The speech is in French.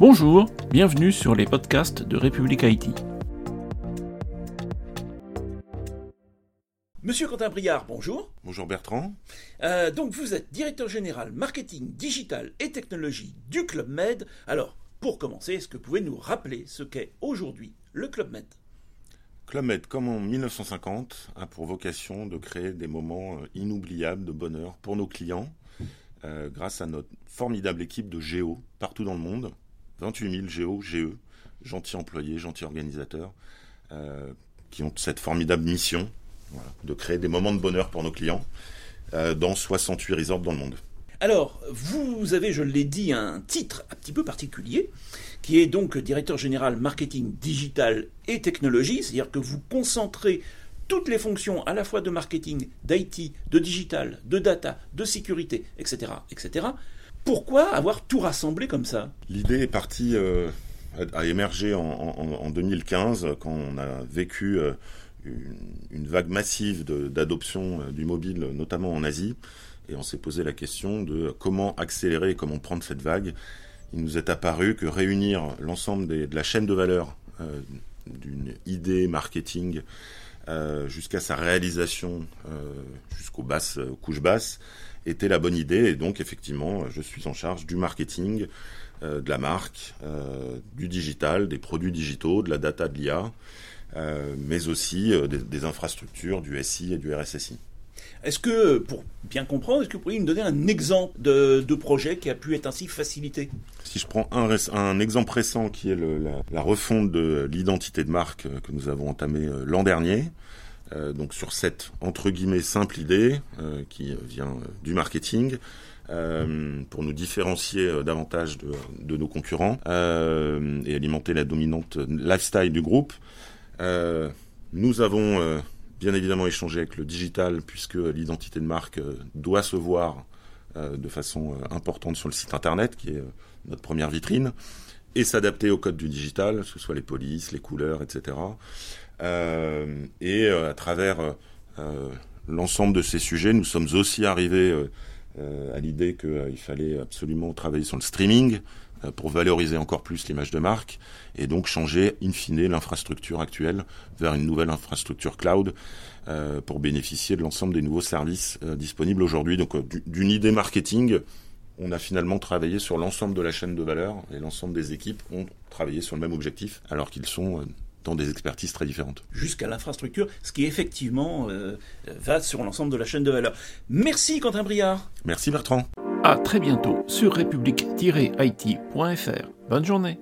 Bonjour, bienvenue sur les podcasts de République Haïti. Monsieur Quentin Briard, bonjour. Bonjour Bertrand. Euh, donc vous êtes directeur général marketing, digital et technologie du Club Med. Alors, pour commencer, est-ce que vous pouvez nous rappeler ce qu'est aujourd'hui le Club Med? Club Med, comme en 1950, a pour vocation de créer des moments euh, inoubliables de bonheur pour nos clients, euh, grâce à notre formidable équipe de géo partout dans le monde. 28 000 géo, GE, gentils employés, gentils organisateurs, euh, qui ont cette formidable mission de créer des moments de bonheur pour nos clients dans 68 resorts dans le monde. Alors, vous avez, je l'ai dit, un titre un petit peu particulier, qui est donc directeur général marketing digital et technologie, c'est-à-dire que vous concentrez toutes les fonctions à la fois de marketing, d'IT, de digital, de data, de sécurité, etc., etc. Pourquoi avoir tout rassemblé comme ça? L'idée est partie, euh, a émergé en, 2015 quand on a vécu euh, une, vague massive d'adoption euh, du mobile, notamment en Asie. Et on s'est posé la question de comment accélérer et comment prendre cette vague. Il nous est apparu que réunir l'ensemble de la chaîne de valeur euh, d'une idée marketing euh, jusqu'à sa réalisation, euh, jusqu'aux basses couches basses, était la bonne idée. Et donc effectivement, je suis en charge du marketing, de la marque, du digital, des produits digitaux, de la data, de l'IA, mais aussi des infrastructures, du SI et du RSSI. Est-ce que, pour bien comprendre, est-ce que vous pourriez me donner un exemple de, projet qui a pu être ainsi facilité? Si je prends un, exemple récent qui est la, refonte de l'identité de marque euh, que nous avons entamée euh, l'an dernier, euh, donc sur cette entre guillemets simple idée qui vient du marketing, pour nous différencier davantage de, nos concurrents et alimenter la dominante lifestyle du groupe. nous avons bien évidemment échanger avec le digital puisque l'identité de marque euh, doit se voir euh, de façon euh, importante sur le site internet qui est notre première vitrine et s'adapter au code du digital, que ce soit les polices, les couleurs, etc. et à travers l'ensemble de ces sujets, nous sommes aussi arrivés à l'idée qu'il fallait absolument travailler sur le streaming, euh, pour valoriser encore plus l'image de marque et donc changer in fine l'infrastructure actuelle vers une nouvelle infrastructure cloud euh, pour bénéficier de l'ensemble des nouveaux services euh, disponibles aujourd'hui. Donc d'une idée marketing, on a finalement travaillé sur l'ensemble de la chaîne de valeur et l'ensemble des équipes ont travaillé sur le même objectif alors qu'ils sont dans des expertises très différentes. Jusqu'à l'infrastructure, ce qui effectivement va sur l'ensemble de la chaîne de valeur. Merci Quentin Briard. Merci Bertrand. À très bientôt sur république-it.fr. Bonne journée.